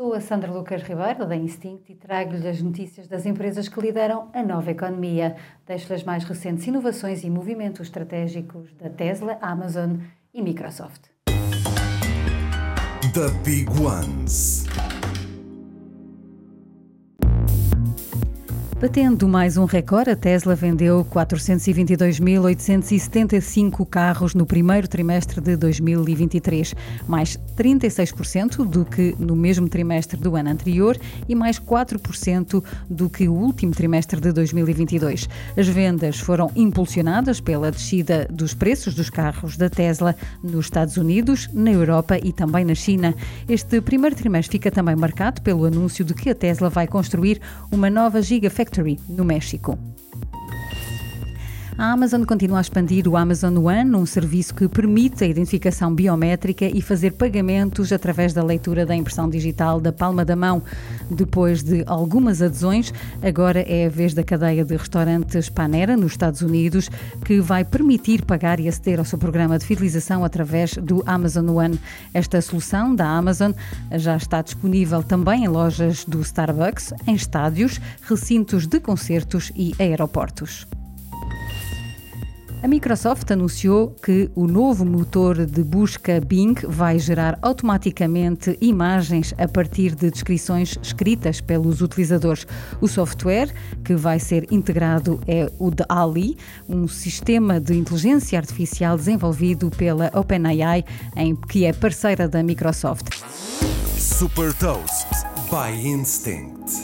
Sou a Sandra Lucas Ribeiro, da Instinct, e trago-lhe as notícias das empresas que lideram a nova economia. Deixo-lhe as mais recentes inovações e movimentos estratégicos da Tesla, Amazon e Microsoft. The Big Ones. Batendo mais um recorde, a Tesla vendeu 422.875 carros no primeiro trimestre de 2023, mais 36% do que no mesmo trimestre do ano anterior e mais 4% do que o último trimestre de 2022. As vendas foram impulsionadas pela descida dos preços dos carros da Tesla nos Estados Unidos, na Europa e também na China. Este primeiro trimestre fica também marcado pelo anúncio de que a Tesla vai construir uma nova Gigafactory Factory, no México. A Amazon continua a expandir o Amazon One, um serviço que permite a identificação biométrica e fazer pagamentos através da leitura da impressão digital da palma da mão. Depois de algumas adesões, agora é a vez da cadeia de restaurantes Panera, nos Estados Unidos, que vai permitir pagar e aceder ao seu programa de fidelização através do Amazon One. Esta solução da Amazon já está disponível também em lojas do Starbucks, em estádios, recintos de concertos e aeroportos. A Microsoft anunciou que o novo motor de busca Bing vai gerar automaticamente imagens a partir de descrições escritas pelos utilizadores. O software que vai ser integrado é o de Ali, um sistema de inteligência artificial desenvolvido pela OpenAI, em que é parceira da Microsoft. Super Toast by Instinct.